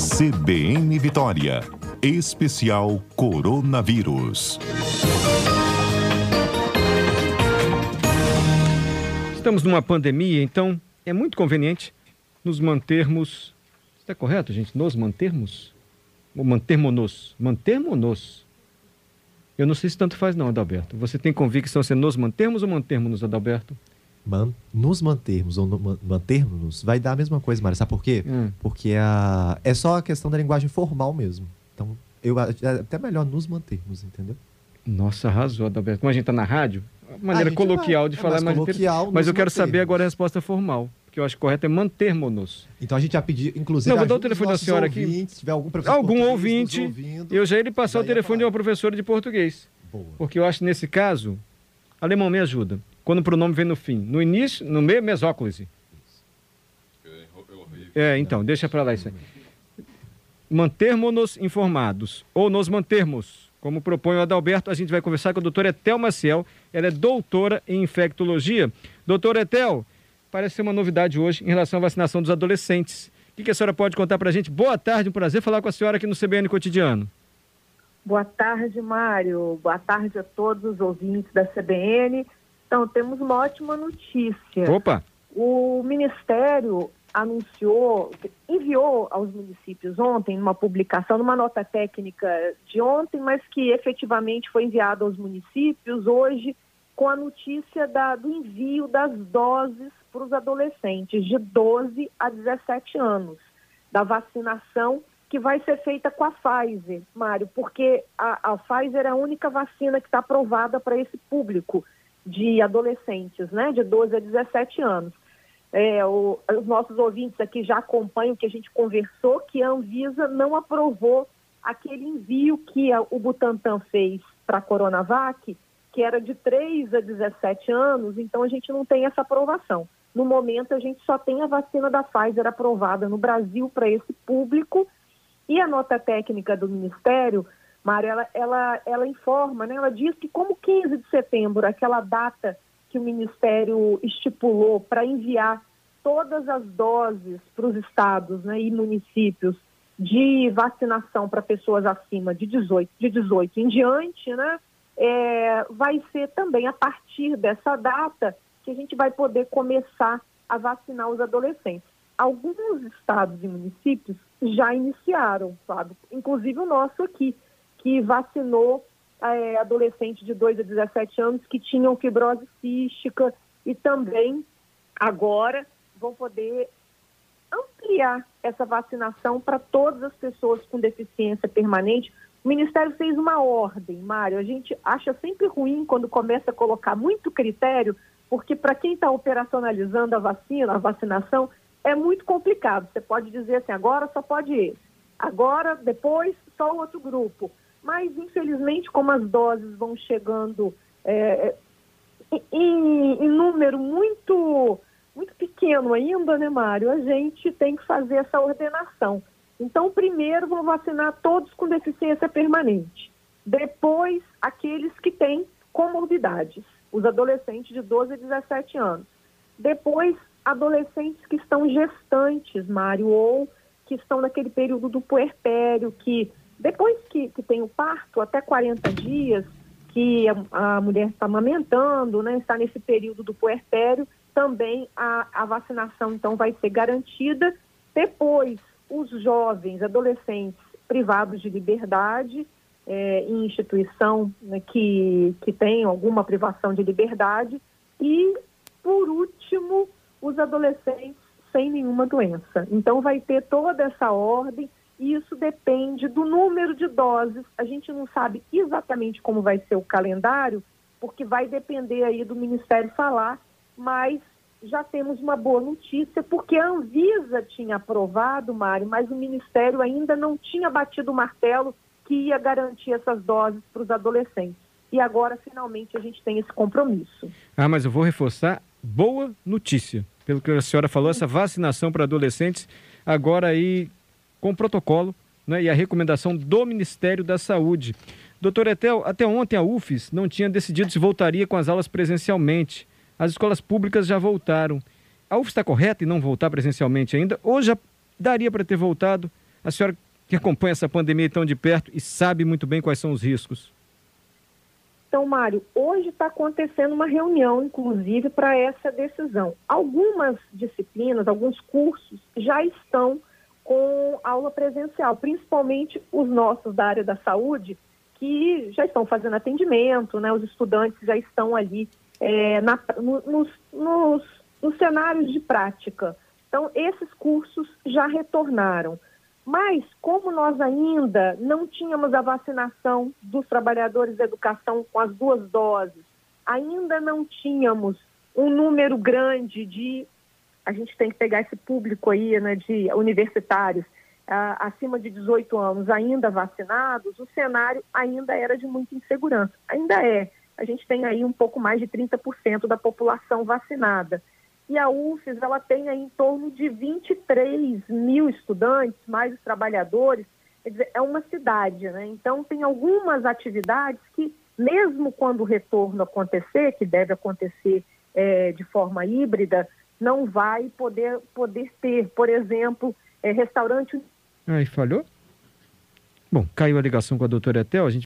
CBN Vitória. Especial Coronavírus. Estamos numa pandemia, então é muito conveniente nos mantermos. Está correto, gente? Nos mantermos? Ou mantermos-nos? Mantermos-nos. Eu não sei se tanto faz, não, Adalberto. Você tem convicção se é nos mantermos ou mantermos-nos, Adalberto? Man, nos mantermos ou no, mantermos vai dar a mesma coisa, Mário. Sabe por quê? Hum. Porque a, é só a questão da linguagem formal mesmo. Então, eu, é até melhor nos mantermos, entendeu? Nossa, arrasou, Adalberto. Como a gente está na rádio, maneira coloquial vai, de é falar é mais, mais coloquial, Mas eu quero saber agora a resposta formal. Que eu acho correto é mantermos-nos. Então a gente já pediu, inclusive. Não, vou dar o telefone da senhora aqui. Se tiver algum professor algum ouvinte, eu já ia passar o telefone de uma professora de português. Boa. Porque eu acho nesse caso, alemão me ajuda. Quando o pronome vem no fim. No início, no meio, mesóclise. É, então, deixa para lá isso aí. Mantermos-nos informados, ou nos mantermos como propõe o Adalberto, a gente vai conversar com a doutora Etel Maciel. Ela é doutora em infectologia. Doutora Etel, parece ser uma novidade hoje em relação à vacinação dos adolescentes. O que a senhora pode contar para a gente? Boa tarde, um prazer falar com a senhora aqui no CBN Cotidiano. Boa tarde, Mário. Boa tarde a todos os ouvintes da CBN. Então, temos uma ótima notícia. Opa! O Ministério anunciou, enviou aos municípios ontem, numa publicação, numa nota técnica de ontem, mas que efetivamente foi enviada aos municípios hoje, com a notícia da, do envio das doses para os adolescentes de 12 a 17 anos, da vacinação que vai ser feita com a Pfizer, Mário, porque a, a Pfizer é a única vacina que está aprovada para esse público de adolescentes, né, de 12 a 17 anos é, o, os nossos ouvintes aqui já acompanham que a gente conversou, que a Anvisa não aprovou aquele envio que a, o Butantan fez para a Coronavac, que era de 3 a 17 anos, então a gente não tem essa aprovação. No momento, a gente só tem a vacina da Pfizer aprovada no Brasil para esse público e a nota técnica do Ministério, Mário, ela, ela, ela informa, né, ela diz que como 15 de setembro, aquela data que o Ministério estipulou para enviar todas as doses para os estados né, e municípios de vacinação para pessoas acima de 18, de 18 em diante, né, é, vai ser também a partir dessa data que a gente vai poder começar a vacinar os adolescentes. Alguns estados e municípios já iniciaram, sabe? Inclusive o nosso aqui, que vacinou é, adolescentes de 2 a 17 anos que tinham fibrose cística e também agora vão poder ampliar essa vacinação para todas as pessoas com deficiência permanente. O Ministério fez uma ordem, Mário. A gente acha sempre ruim quando começa a colocar muito critério, porque para quem está operacionalizando a vacina, a vacinação, é muito complicado. Você pode dizer assim, agora só pode esse, agora, depois, só outro grupo mas infelizmente, como as doses vão chegando é, em, em, número muito, muito pequeno ainda, né, Mário? A gente tem que fazer essa ordenação. Então, primeiro vão vacinar todos com deficiência permanente. Depois, aqueles que têm comorbidades, os adolescentes de 12 a 17 anos. Depois, adolescentes que estão gestantes, Mário, ou que estão naquele período do puerpério, que depois que, que tem o parto, até 40 dias, que a, a mulher está amamentando, né, está nesse período do puerpério, também a, a vacinação então vai ser garantida. Depois, os jovens, adolescentes privados de liberdade, é, em instituição né, que, que tem alguma privação de liberdade. E, por último, os adolescentes sem nenhuma doença. Então, vai ter toda essa ordem e isso depende do número de doses. A gente não sabe exatamente como vai ser o calendário, porque vai depender aí do Ministério falar, mas já temos uma boa notícia, porque a Anvisa tinha aprovado, Mário, mas o Ministério ainda não tinha batido o martelo que ia garantir essas doses para os adolescentes. E agora, finalmente, a gente tem esse compromisso. Ah, mas eu vou reforçar, boa notícia. Pelo que a senhora falou, essa vacinação para adolescentes, agora aí com o protocolo né, e a recomendação do Ministério da Saúde. Doutor Etel, até ontem a UFES não tinha decidido se voltaria com as aulas presencialmente. As escolas públicas já voltaram. A UFES está correta em não voltar presencialmente ainda? Ou já daria para ter voltado A senhora que acompanha essa pandemia tão de perto e sabe muito bem quais são os riscos. Então, Mário, hoje está acontecendo uma reunião, inclusive, para essa decisão. Algumas disciplinas, alguns cursos já estão com aula presencial, principalmente os nossos da área da saúde, que já estão fazendo atendimento, né? os estudantes já estão ali é, na, no, nos, nos, nos cenários de prática. Então, esses cursos já retornaram. Mas, como nós ainda não tínhamos a vacinação dos trabalhadores da educação com as duas doses, ainda não tínhamos um número grande de. A gente tem que pegar esse público aí, né, de universitários uh, acima de 18 anos ainda vacinados, o cenário ainda era de muita insegurança. Ainda é. A gente tem aí um pouco mais de 30% da população vacinada e a UFES ela tem aí em torno de 23 mil estudantes, mais os trabalhadores, quer dizer, é uma cidade, né? Então tem algumas atividades que, mesmo quando o retorno acontecer, que deve acontecer é, de forma híbrida, não vai poder, poder ter, por exemplo, é, restaurante. Aí falhou? Bom, caiu a ligação com a doutora Etel, a gente